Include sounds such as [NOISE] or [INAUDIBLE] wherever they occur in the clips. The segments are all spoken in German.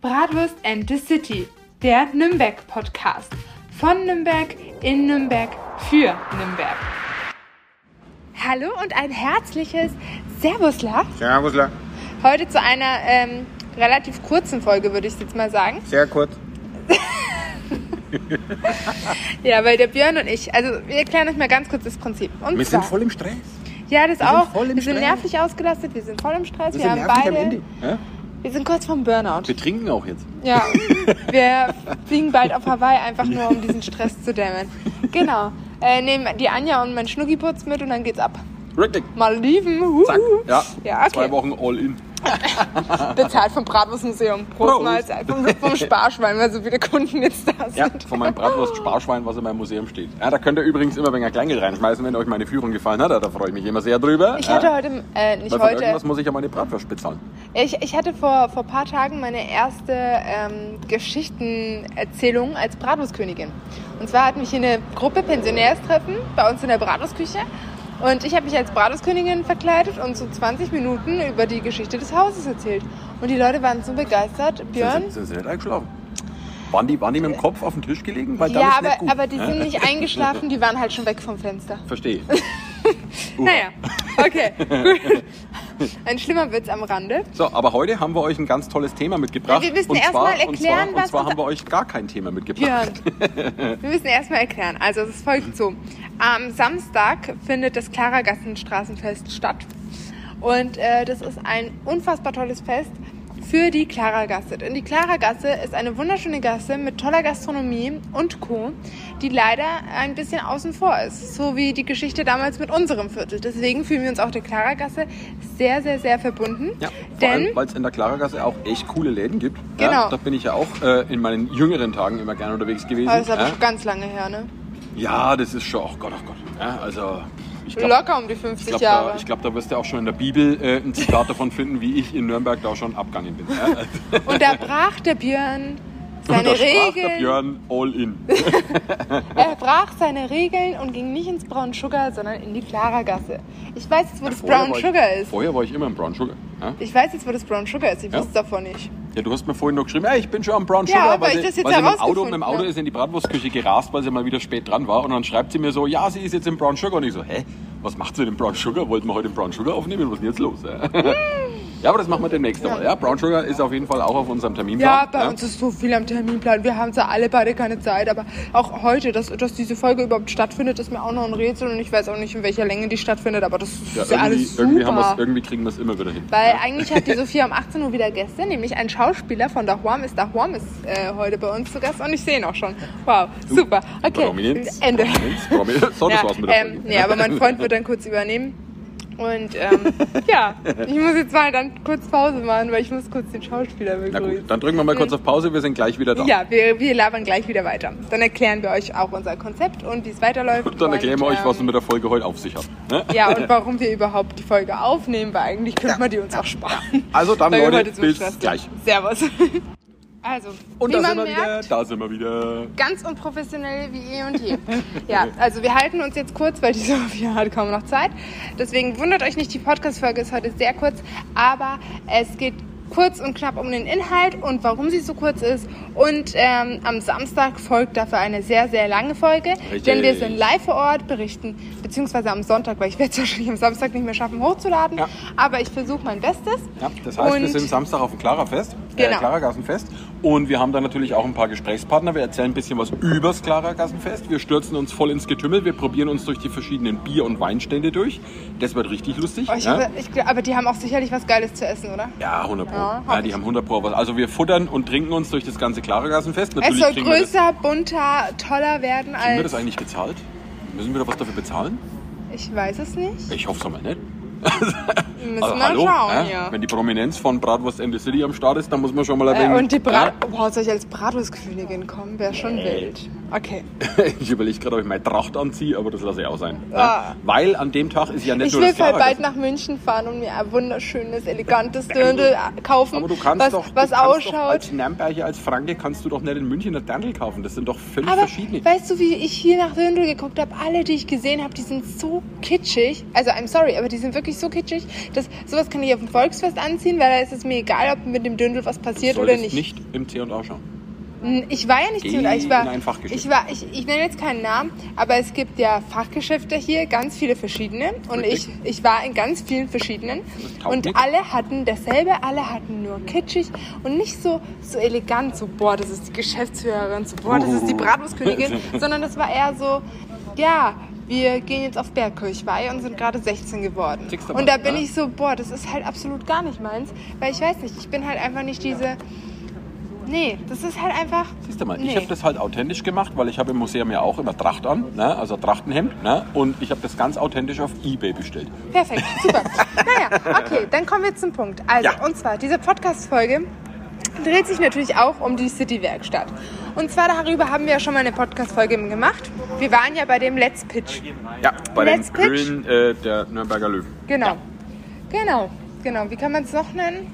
Bratwurst and the City, der Nürnberg-Podcast. Von Nürnberg, in Nürnberg, für Nürnberg. Hallo und ein herzliches Servusla. Servusla. Heute zu einer ähm, relativ kurzen Folge, würde ich jetzt mal sagen. Sehr kurz. [LAUGHS] Ja, weil der Björn und ich, also wir erklären euch mal ganz kurz das Prinzip. Und Wir zwar, sind voll im Stress. ja, das wir sind auch. im wir sind Stress. nervlich ausgelastet, wir sind voll im Stress, wir, Wir sind haben beide, am Ende. Ja? Wir sind kurz vorm Burnout. Wir trinken auch jetzt. Ja, [LAUGHS] wir fliegen bald auf Hawaii, einfach nur um diesen Stress zu dämmen. Genau. Äh, nehmen die Anja und mein Schnuggiputz mit und dann geht's ab. Richtig. Malediven, uh, Zack. Ja. Ja, okay. Zwei Wochen all in. Bezahlt vom Bratwurstmuseum. Prost, Prost. Mahlzeit. Vom, vom Sparschwein, weil so viele Kunden jetzt da sind. Ja, von meinem Bratwurst-Sparschwein, was in meinem Museum steht. Ja, da könnt ihr übrigens immer ein Kleingeld reinschmeißen, wenn euch meine Führung gefallen hat. Da freue ich mich immer sehr drüber. Ich ja. hatte heute, äh, nicht Weil von heute, irgendwas muss ich ja meine Bratwurst bezahlen. ich, ich hatte vor, vor ein paar Tagen meine erste ähm, Geschichtenerzählung als Bratwurstkönigin. Und zwar hatten wir hier eine Gruppe Pensionärstreffen bei uns in der Bratwurstküche. Und ich habe mich als Bratwurstkönigin verkleidet und so 20 Minuten über die Geschichte des Hauses erzählt. Und die Leute waren so begeistert. Björn? Sind, sind sie nicht eingeschlafen? Waren die, waren die mit dem Kopf auf dem Tisch gelegen? Weil Ja, aber, gut. aber die sind nicht [LAUGHS] eingeschlafen, die waren halt schon weg vom Fenster. Verstehe. [LAUGHS] Naja, okay, [LAUGHS] gut. [LAUGHS] Ein schlimmer Witz am Rande. So, aber heute haben wir euch ein ganz tolles Thema mitgebracht. Ja, wir müssen und erst zwar, mal und zwar, erklären, und was zwar haben wir euch gar kein Thema mitgebracht. Björn, [LAUGHS] wir müssen erstmal erklären. Also es folgt so. Am Samstag findet das Klarergassenstraßenfest statt. Und äh, das ist ein unfassbar tolles Fest für die Klarergasse. Denn die Klarergasse ist eine wunderschöne Gasse mit toller Gastronomie und Co., die leider ein bisschen außen vor ist. So wie die Geschichte damals mit unserem Viertel. Deswegen fühlen wir uns auch der Klarergasse sehr, sehr, sehr verbunden. Ja, vor Denn allem, weil es in der Klaragasse auch echt coole Läden gibt. Genau. Ja, da bin ich ja auch äh, in meinen jüngeren Tagen immer gerne unterwegs gewesen. Oh, das ist aber ja. schon ganz lange her, ne? ja, das ist schon, oh Gott, oh Gott. Ja, also, ich glaube, Locker um die 50 glaub, Jahre. da, ich glaub, da wirst du auch schon in der Bibel äh, ein Zitat davon finden, wie ich in Nürnberg da schon abgegangen bin. [LAUGHS] Und da brach der Björn seine Regeln. Björn all in. [LAUGHS] Er brach seine Regeln und ging nicht ins Brown Sugar, sondern in die Klaragasse. Ich weiß jetzt, wo das Vorher Brown war ich- Sugar ist. Vorher war ich immer im Brown Sugar. Ja, Ich weiß jetzt, wo das Brown Sugar ist. Ich Ja. wusste davon nicht. ja du hast mir vorhin noch geschrieben, ey, ich bin schon am Brown Ja, Sugar, weil ich das jetzt weil sie mit dem Auto, mit dem Auto ist in die Bratwurstküche gerast, weil sie mal wieder spät dran war. Und dann schreibt sie mir so, ja, sie ist jetzt im Brown Sugar. Und ich so, hä, was macht sie denn im Brown Sugar? Wollten wir heute im Brown Sugar aufnehmen? Was ist denn jetzt los? Ja, aber das machen wir demnächst einmal. Ja, Brown Sugar ist auf jeden Fall auch auf unserem Terminplan. Ja, bei uns ist so viel am Terminplan. Wir haben zwar alle beide keine Zeit, aber auch heute, dass, dass diese Folge überhaupt stattfindet, ist mir auch noch ein Rätsel und ich weiß auch nicht, in welcher Länge die stattfindet, aber das ist Ja, ja, irgendwie, alles super. irgendwie, irgendwie kriegen wir es immer wieder hin. Weil eigentlich hat die Sophia um 18 Uhr wieder Gäste, nämlich ein Schauspieler von Dahuam ist Dahuam ist äh, heute bei uns zu Gast und ich sehe ihn auch schon. Wow, super. Okay, Prominenz, Ende. Prominenz, Prominenz. So, das ja, war's mit der ähm, Folge. nee, aber mein Freund wird dann kurz übernehmen. Und ähm, ja, ich muss jetzt mal dann kurz Pause machen, weil ich muss kurz den Schauspieler Na begrüßen. gut, dann drücken wir mal kurz auf Pause, wir sind gleich wieder da. Ja, wir, wir labern gleich wieder weiter. Dann erklären wir euch auch unser Konzept und wie es weiterläuft. Und [LAUGHS] dann erklären wir euch, was es ähm, mit der Folge heute auf sich hat. Ne? Ja, [LAUGHS] und warum wir überhaupt die Folge aufnehmen, weil eigentlich könnte man die uns auch sparen. Also dann, Leute, bis gleich. Servus. [LAUGHS] Also, Und wie da man sind wir merkt, wieder, da sind wir wieder. ganz unprofessionell wie eh und je. Ja, also wir halten uns jetzt kurz, weil die Sophia hat kaum noch Zeit. Deswegen wundert euch nicht, die Podcast-Folge ist heute sehr kurz, aber es geht kurz und knapp um den Inhalt und warum sie so kurz ist. Und ähm, am Samstag folgt dafür eine sehr, sehr lange Folge, Richtig. denn wir sind live vor Ort, berichten, beziehungsweise am Sonntag, weil ich werde es [LAUGHS] wahrscheinlich am Samstag nicht mehr schaffen, hochzuladen. Ja. Aber ich versuche mein Bestes. Ja, das heißt, wir Und- sind Samstag auf dem Klarafest, äh, Genau. Und wir haben da natürlich auch ein paar Gesprächspartner. Wir erzählen ein bisschen was übers Klarergassenfest. Wir stürzen uns voll ins Getümmel. Wir probieren uns durch die verschiedenen Bier- und Weinstände durch. Das wird richtig lustig. Oh, ich ja? hoffe, ich, aber die haben auch sicherlich was Geiles zu essen, oder? Ja, 100 Pro. Ja, Ja, hab die ich. haben 100 Pro was. Also wir futtern und trinken uns durch das ganze Klarergassenfest. Es Natürlich soll wir das, größer, bunter, toller werden kriegen wir das als. eigentlich gezahlt? Müssen wir da was dafür bezahlen? Ich weiß es nicht. Ich hoffe es mal nicht. Müssen Also, wir hallo, schauen, äh? ja. Wenn die Prominenz von Bratwurst in the City am Start ist, dann muss man schon mal Äh, erwähnen. und die Brat. Ja? Boah, soll ich als Bratwurstkönigin kommen? Wäre schon wild. Okay. [LAUGHS] Ich überlege gerade, ob ich meine Tracht anziehe, aber das lasse ich auch sein. Ah. Weil an dem Tag ist ja nicht Ich nur will das halt bald Klarergassen. nach München fahren und mir ein wunderschönes, elegantes Dirndl kaufen, Aber du kannst was, doch, du was kannst doch ausschaut. als Nürnberger, als Franke, kannst du doch nicht in München ein Dirndl kaufen. Das sind doch völlig Aber verschiedene. weißt du, wie ich hier nach Dirndl geguckt habe? Alle, die ich gesehen habe, die sind so kitschig. Also, I'm sorry, aber die sind wirklich so kitschig, dass sowas kann ich auf dem Volksfest anziehen, weil da ist es mir egal, ob mit dem Dirndl was passiert oder nicht. nicht im C&A schauen. Ich war ja nicht Geh zu ich war, in ein Fachgeschäft. ich war, ich, ich nenne jetzt keinen Namen, aber es gibt ja Fachgeschäfte hier, ganz viele verschiedene. Und ich, Richtig. ich war in ganz vielen verschiedenen. Und nix. alle hatten dasselbe, alle hatten nur kitschig und nicht so, so elegant, so, boah, das ist die Geschäftsführerin, so, boah, das ist die Uh. Bratwurstkönigin, [LAUGHS] sondern das war eher so, ja, wir gehen jetzt auf Bergkirchweih und sind gerade 16 geworden. Und da bin ne? ich so, boah, das ist halt absolut gar nicht meins, weil ich weiß nicht, ich bin halt einfach nicht diese, nee, das ist halt einfach, Siehst du mal, nee. ich habe das halt authentisch gemacht, weil ich habe im Museum ja auch immer Tracht an, ne? also Trachtenhemd. Ne? Und ich habe das ganz authentisch auf Ebay bestellt. Perfekt, super. [LAUGHS] naja, okay, dann kommen wir zum Punkt. Also, Ja. und zwar, diese Podcast-Folge dreht sich natürlich auch um die City-Werkstatt. Und zwar darüber haben wir ja schon mal eine Podcast-Folge gemacht. Wir waren ja bei dem Let's Pitch. Ja, bei Let's den pitch. Grillen äh, der Nürnberger Löwen. Genau. Genau, genau. Wie kann man es noch nennen?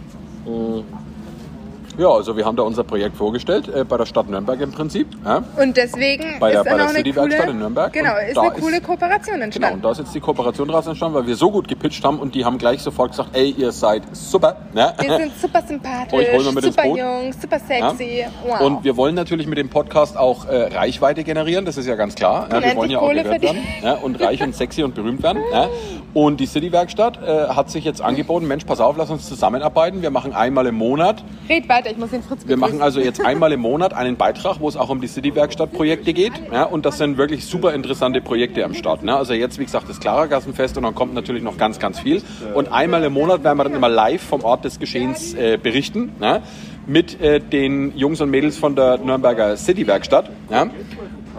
Ja, also wir haben da unser Projekt vorgestellt, äh, bei der Stadt Nürnberg im Prinzip. Ja? Und deswegen Bei der- ist bei der auch eine City-Werkstatt coole, in Nürnberg. Genau, Und ist eine ist- coole Kooperation Genau, entstanden. und da ist jetzt die Kooperation daraus entstanden, weil wir so gut gepitcht haben und die haben gleich sofort gesagt, ey, ihr seid super. Ne? Wir sind super sympathisch, Euch holen wir mit ins super Boot. jung, super sexy. Wow. Und wir wollen natürlich mit dem Podcast auch äh, Reichweite generieren, das ist ja ganz klar. Ja, wir endlich wollen ja auch Kohle gehört werden ja, und reich und sexy und berühmt werden. Ja. Und die City-Werkstatt äh, hat sich jetzt angeboten, Mensch, pass auf, lass uns zusammenarbeiten. Wir machen einmal im Monat, Red weiter, ich muss den Fritz wir machen begrüßen. also jetzt einmal im [LAUGHS] Monat einen Beitrag, wo es auch um die City-Werkstatt-Projekte geht. Ja, und das sind wirklich super interessante Projekte am Start. Ne? Also jetzt, wie gesagt, das Klarergassenfest und dann kommt natürlich noch ganz, ganz viel. Und einmal im Monat werden wir dann immer live vom Ort des Geschehens äh, berichten. Ne? Mit äh, den Jungs und Mädels von der Nürnberger City-Werkstatt. Ja?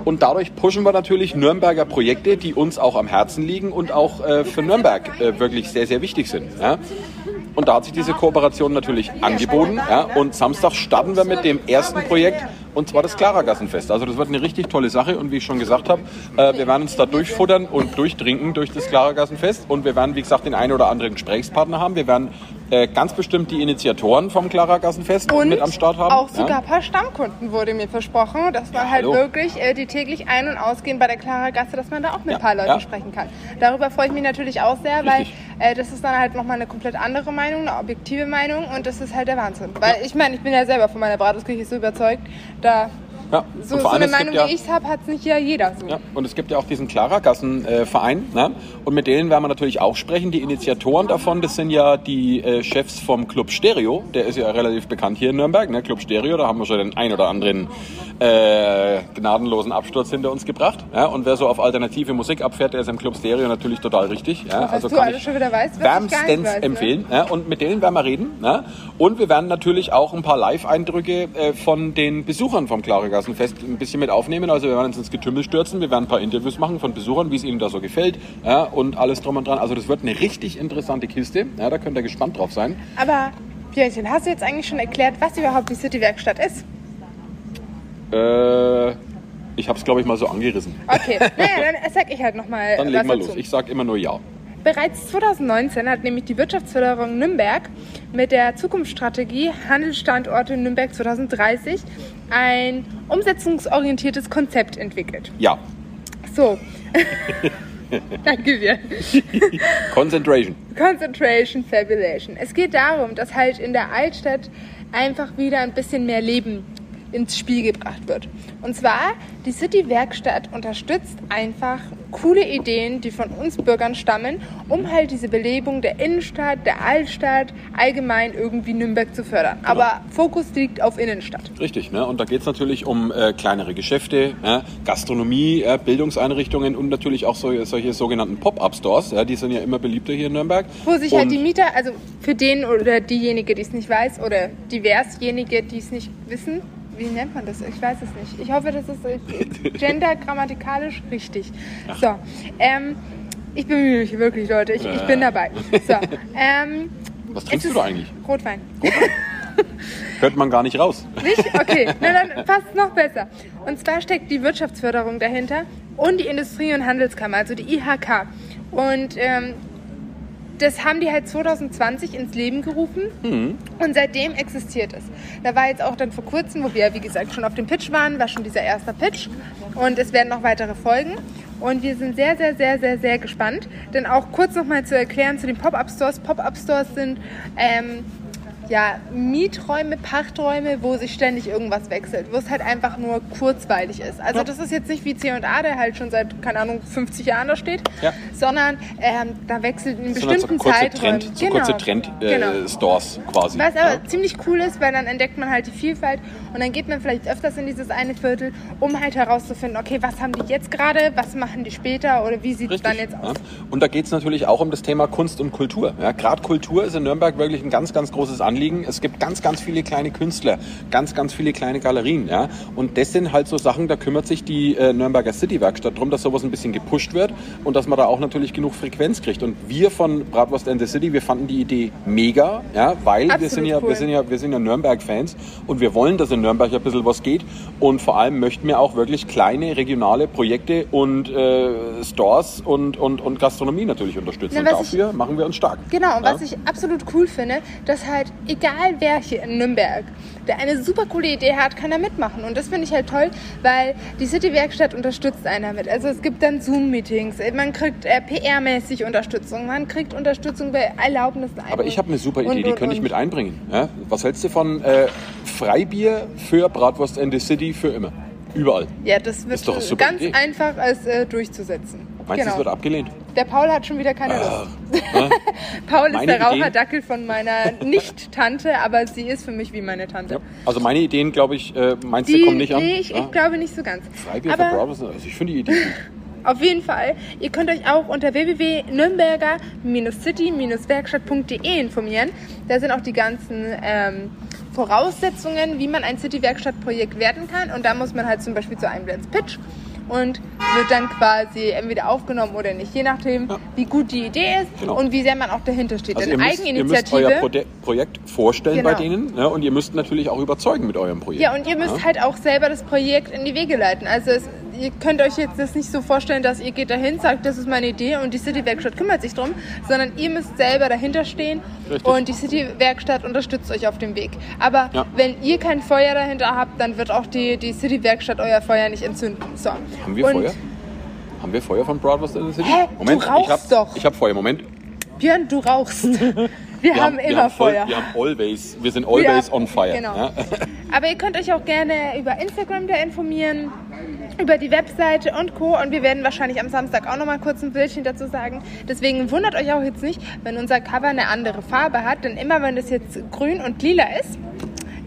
Und dadurch pushen wir natürlich Nürnberger Projekte, die uns auch am Herzen liegen und auch äh, für Nürnberg äh, wirklich sehr, sehr wichtig sind. Ja? Und da hat sich diese Kooperation natürlich angeboten. Ja? Und Samstag starten wir mit dem ersten Projekt, und zwar das Klarergassenfest. Also das wird eine richtig tolle Sache. Und wie ich schon gesagt habe, äh, wir werden uns da durchfuttern und durchtrinken durch das Klarergassenfest. Und wir werden, wie gesagt, den einen oder anderen Gesprächspartner haben. Wir werden äh, ganz bestimmt die Initiatoren vom Klarergassenfest Und mit am Start haben. auch ja? sogar ein paar Stammkunden wurde mir versprochen, dass man halt hallo. wirklich, äh, die täglich ein- und ausgehen bei der Clara Gasse, dass man da auch mit Ja, ein paar Leuten ja. sprechen kann. Darüber freue ich mich natürlich auch sehr, weil Richtig. äh, das ist dann halt nochmal eine komplett andere Meinung, eine objektive Meinung und das ist halt der Wahnsinn. Weil ich meine, ich bin ja selber von meiner Bratwurstküche so überzeugt, da Ja. so, so eine es Meinung ja- wie ich habe, hat es nicht ja jeder so. Ja, und es gibt ja auch diesen Klarergassen-Verein. ne? Und mit denen werden wir natürlich auch sprechen. Die Initiatoren davon, das sind ja die äh, Chefs vom Club Stereo. Der ist ja relativ bekannt hier in Nürnberg. Ne? Club Stereo, da haben wir schon den ein oder anderen äh, gnadenlosen Absturz hinter uns gebracht. Ja? Und wer so auf alternative Musik abfährt, der ist im Club Stereo natürlich total richtig. Ja? Was Also du kann alles ich schon wieder weißt, wärmstens weiß, ne? empfehlen. Ja? Und mit denen werden wir reden. Ja? Und wir werden natürlich auch ein paar Live-Eindrücke äh, von den Besuchern vom Klarergassenfest ein bisschen mit aufnehmen. Also wir werden uns ins Getümmel stürzen, wir werden ein paar Interviews machen von Besuchern, wie es ihnen da so gefällt ja? und alles drum und dran. Also das wird eine richtig interessante Kiste. Ja? Da könnt ihr gespannt drauf sein. Aber Björnchen, hast du jetzt eigentlich schon erklärt, was überhaupt die City-Werkstatt ist? Äh, ich habe es, glaube ich, mal so angerissen. Okay, [LAUGHS] naja, dann sag ich halt nochmal Dann legen wir dazu. los. Ich sage immer nur ja. Bereits 2019 hat nämlich die Wirtschaftsförderung Nürnberg mit der Zukunftsstrategie Handelsstandorte Nürnberg 2030 ein umsetzungsorientiertes Konzept entwickelt. Ja. So. [LAUGHS] Danke dir. [LAUGHS] Concentration. Concentration, Fabulation. Es geht darum, dass halt in der Altstadt einfach wieder ein bisschen mehr Leben ins Spiel gebracht wird. Und zwar, die City-Werkstatt unterstützt einfach coole Ideen, die von uns Bürgern stammen, um halt diese Belebung der Innenstadt, der Altstadt, allgemein irgendwie Nürnberg zu fördern. Aber Fokus liegt auf Innenstadt. Richtig, ne? und da geht es natürlich um äh, kleinere Geschäfte, ja? Gastronomie, ja? Bildungseinrichtungen und natürlich auch so, solche sogenannten Pop-Up-Stores. Die sind ja immer beliebter hier in Nürnberg. Wo sich halt Und- die Mieter, also für den oder diejenige, die es nicht weiß, oder diversjenige, die es nicht wissen, wie nennt man das? Ich weiß es nicht. Ich hoffe, das ist äh, gender-grammatikalisch richtig. So, ähm, ich bemühe mich wirklich, Leute. Ich, ich bin dabei. So, [LAUGHS] ähm, Was trinkst du da eigentlich? Rotwein. [LAUGHS] Hört man gar nicht raus. Nicht? Okay, [LAUGHS] na dann passt noch besser. Und zwar steckt die Wirtschaftsförderung dahinter und die Industrie- und Handelskammer, also die IHK. Und ähm, das haben die halt 2020 ins Leben gerufen und seitdem existiert es. Da war jetzt auch dann vor kurzem, wo wir, wie gesagt, schon auf dem Pitch waren, war schon dieser erste Pitch und es werden noch weitere folgen. Und wir sind sehr, sehr, sehr, sehr, sehr gespannt. Denn auch kurz nochmal zu erklären zu den Pop-Up-Stores. Pop-Up-Stores sind ähm, ja, Mieträume, Pachträume, wo sich ständig irgendwas wechselt, wo es halt einfach nur kurzweilig ist. Also Ja. das ist jetzt nicht wie C&A, der halt schon seit, keine Ahnung, 50 Jahren da steht, Ja. sondern ähm, da wechselt in Das sind halt so bestimmten kurze Zeiträumen. Trend, so kurze Trend äh, genau. Stores quasi. Was aber ja? ziemlich cool ist, weil dann entdeckt man halt die Vielfalt und dann geht man vielleicht öfters in dieses eine Viertel, um halt herauszufinden, okay, was haben die jetzt gerade, was machen die später oder wie sieht es dann jetzt aus? Ja. Und da geht es natürlich auch um das Thema Kunst und Kultur. Ja, Gerade Kultur ist in Nürnberg wirklich ein ganz, ganz großes Anliegen. Es gibt ganz, ganz viele kleine Künstler, ganz, ganz viele kleine Galerien. Ja. Und das sind halt so Sachen, da kümmert sich die äh, Nürnberger City-Werkstatt darum, dass sowas ein bisschen gepusht wird und dass man da auch natürlich genug Frequenz kriegt. Und wir von Bratwurst and the City, wir fanden die Idee mega, ja, weil wir sind ja, cool. wir sind ja, wir sind ja Nürnberg-Fans und wir wollen, dass in Nürnberg ein bisschen was geht. Und vor allem möchten wir auch wirklich kleine regionale Projekte und äh, Stores und, und, und Gastronomie natürlich unterstützen. Na, und was ich- dafür machen wir uns stark. Genau, und Ja? was ich absolut cool finde, dass halt egal wer hier in Nürnberg, der eine super coole Idee hat, kann da mitmachen. Und das finde ich halt toll, weil die City-Werkstatt unterstützt einen damit. Also es gibt dann Zoom-Meetings, man kriegt äh, PR-mäßig Unterstützung, man kriegt Unterstützung bei Erlaubnissen. Aber ich habe eine super Idee, Und, die und, könnte ich mit einbringen. Ja? Was hältst du von äh, Freibier für Bratwurst and the City für immer? Überall. Ja, das wird Ist doch eine ganz Idee. einfach als äh, durchzusetzen. Meinst du, es wird abgelehnt? Der Paul hat schon wieder keine Lust. Ja? [LAUGHS] Paul ist Meine der Ideen- Raucherdackel von meiner [LAUGHS] Nicht-Tante, aber sie ist für mich wie meine Tante. Ja. Also meine Ideen, glaube ich, äh, meinst du, Die, kommen nicht an? nee, ich, Ja? ich glaube nicht so ganz. Freibier aber Bratwurst, also ich finde die Idee gut. [LAUGHS] auf jeden Fall, ihr könnt euch auch unter www.nürnberger-city-werkstatt.de informieren. Da sind auch die ganzen ähm, Voraussetzungen, wie man ein City-Werkstatt-Projekt werden kann. Und da muss man halt zum Beispiel zu einem Let's Pitch und wird dann quasi entweder aufgenommen oder nicht, je nachdem, Ja. wie gut die Idee ist Genau. und wie sehr man auch dahinter steht. Also Denn ihr müsst, ihr müsst Eigeninitiative. euer Proje Projekt vorstellen bei Genau. denen ja, und ihr müsst natürlich auch überzeugen mit eurem Projekt. Ja, und ihr müsst halt auch selber das Projekt in die Wege leiten. Also es, ihr könnt euch jetzt das nicht so vorstellen, dass ihr geht dahin, sagt, das ist meine Idee und die City-Werkstatt kümmert sich drum, sondern ihr müsst selber dahinter stehen Richtig. und die City-Werkstatt unterstützt euch auf dem Weg. Aber Ja. wenn ihr kein Feuer dahinter habt, dann wird auch die, die City-Werkstatt euer Feuer nicht entzünden. So. Haben wir und Feuer? Haben wir Feuer von Bratwurst in the City? Hä? Du Moment, ich rauchst hab, doch. Ich habe Feuer. Moment. Björn, du rauchst. [LAUGHS] Wir, haben immer wir haben voll- Feuer. Wir haben always, wir sind always Ja, on fire. Genau. Ja? [LAUGHS] Aber ihr könnt euch auch gerne über Instagram da informieren, über die Webseite und Co. Und wir werden wahrscheinlich am Samstag auch nochmal kurz ein Bildchen dazu sagen. Deswegen wundert euch auch jetzt nicht, wenn unser Cover eine andere Farbe hat. Denn immer wenn das jetzt grün und lila ist,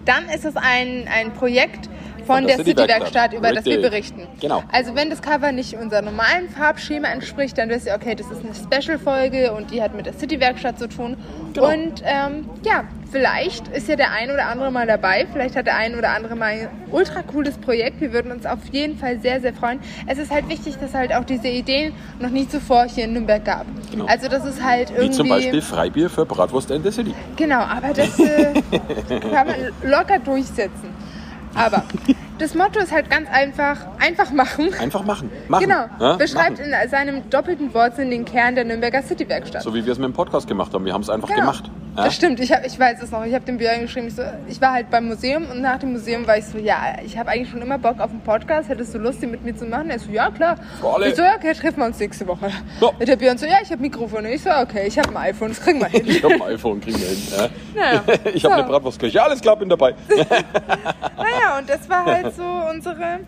dann ist es ein, ein Projekt von, der der City-Werkstatt. Über das wir Richtig. berichten. Genau. Also wenn das Cover nicht unserem normalen Farbschema entspricht, dann wisst ihr, okay, das ist eine Special-Folge und die hat mit der City-Werkstatt zu tun. Genau. Und ähm, ja, vielleicht ist ja der ein oder andere mal dabei. Vielleicht hat der ein oder andere mal ein ultra cooles Projekt. Wir würden uns auf jeden Fall sehr, sehr freuen. Es ist halt wichtig, dass halt auch diese Ideen noch nie zuvor hier in Nürnberg gab. Genau. Also das ist halt irgendwie... Wie zum Beispiel Freibier für Bratwurst in the City. Genau, aber das äh, [LAUGHS] kann man locker durchsetzen. Aber [LAUGHS] das Motto ist halt ganz einfach, einfach machen. Einfach machen. machen. Genau, Ja? beschreibt machen. in seinem doppelten Wortsinn den Kern der Nürnberger City-Werkstatt. So wie wir es mit dem Podcast gemacht haben. Wir haben es einfach Genau. gemacht. Ja? Das stimmt, ich, hab, ich weiß es noch. Ich habe dem Björn geschrieben, ich, so, ich war halt beim Museum und nach dem Museum war ich so, ja, ich habe eigentlich schon immer Bock auf einen Podcast. Hättest du Lust, den mit mir zu machen? Er so, ja, klar. Alle. Ich so, ja, okay, treffen wir uns nächste Woche. Ja. Und der Björn so, ja, ich habe Mikrofone. Ich so, okay, ich habe ein iPhone, das kriegen wir hin. [LAUGHS] Ich habe ein iPhone, kriegen wir hin. Ja? Naja, [LAUGHS] Ich habe so. eine Bratwurstkirche. Ja, alles klar, bin dabei. [LAUGHS] Naja, und das war halt so unsere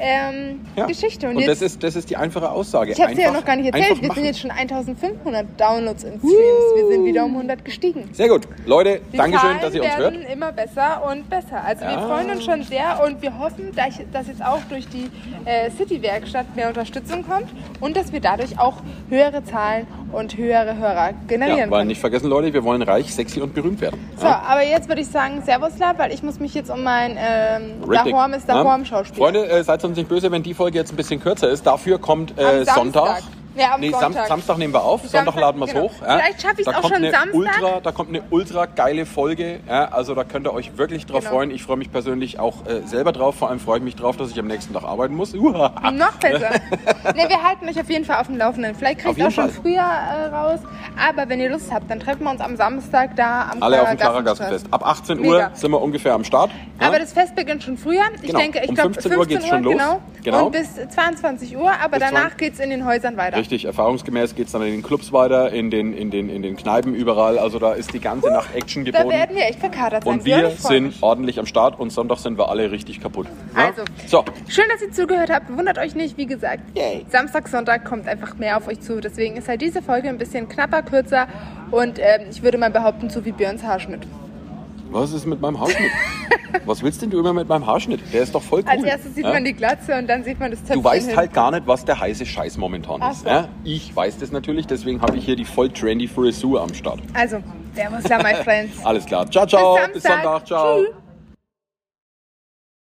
ähm, Ja. Geschichte. Und, Und jetzt, das ist, das ist die einfache Aussage. ich habe dir ja noch gar nicht erzählt, wir sind jetzt schon 1500 Downloads in Streams. Wir sind wieder um 100 gestiegen. Sehr gut. Leute, Die Dankeschön, Zahlen dass ihr uns hört. werden immer besser und besser. Also wir Ja. freuen uns schon sehr und wir hoffen, dass dass jetzt auch durch die äh, City-Werkstatt mehr Unterstützung kommt und dass wir dadurch auch höhere Zahlen und höhere Hörer generieren Ja, weil können. nicht vergessen, Leute, wir wollen reich, sexy und berühmt werden. So, aber jetzt würde ich sagen Servus, Lab, weil ich muss mich jetzt um mein ähm. Dahorm ist Ja? Dahorm Schauspiel. Freunde, äh, seid uns nicht böse, wenn die Folge jetzt ein bisschen kürzer ist. Dafür kommt äh, Sonntag. Samstag. Ja, am nee, Sam Sonntag. Samstag nehmen wir auf, Sonntag laden wir es genau. hoch. Ja. Vielleicht schaffe ich's Da auch schon Samstag. Ultra, da kommt eine ultra geile Folge. Ja. Also da könnt ihr euch wirklich drauf Genau. freuen. Ich freue mich persönlich auch äh, selber drauf. Vor allem freue ich mich drauf, dass ich am nächsten Tag arbeiten muss. Uah. Noch besser. [LAUGHS] ne, wir halten euch auf jeden Fall auf dem Laufenden. Vielleicht kriegt ihr auch schon früher äh, raus. Aber wenn ihr Lust habt, dann treffen wir uns am Samstag da am Alle auf dem Klarergassenfest. Ab 18 Mega. Uhr sind wir ungefähr am Start. Ja. Aber das Fest beginnt schon früher. Ich Genau. denke, ich Um glaube 15 Uhr geht's schon los. Genau. Genau. Und bis 22 Uhr. Aber Bis danach 20 geht es in den Häusern weiter. Richtig, erfahrungsgemäß geht es dann in den Clubs weiter, in den, in, den, in den Kneipen überall. Also da ist die ganze Nacht Action Da geboten. werden wir echt verkatert sein. Und wir sind mich. ordentlich am Start und Sonntag sind wir alle richtig kaputt. Ja? Also. So, Schön, dass ihr zugehört habt. Wundert euch nicht, wie gesagt. Yay. Samstag, Sonntag kommt einfach mehr auf euch zu. Deswegen ist halt diese Folge ein bisschen knapper, kürzer. Und ähm, ich würde mal behaupten, so wie Björns Haarschnitt. Was ist mit meinem Haarschnitt? was willst denn du immer mit meinem Haarschnitt? Der ist doch voll cool. Als erstes sieht ja? man die Glatze und dann sieht man das Töpfchen Du weißt halt gar nicht, was der heiße Scheiß momentan Ach ist. so. Ja? Ich weiß das natürlich, deswegen habe ich hier die voll trendy Frisur am Start. Also, Servus, my friends. Alles klar. Ciao, ciao. Bis Bis. Sonntag. Ciao. Tschüss.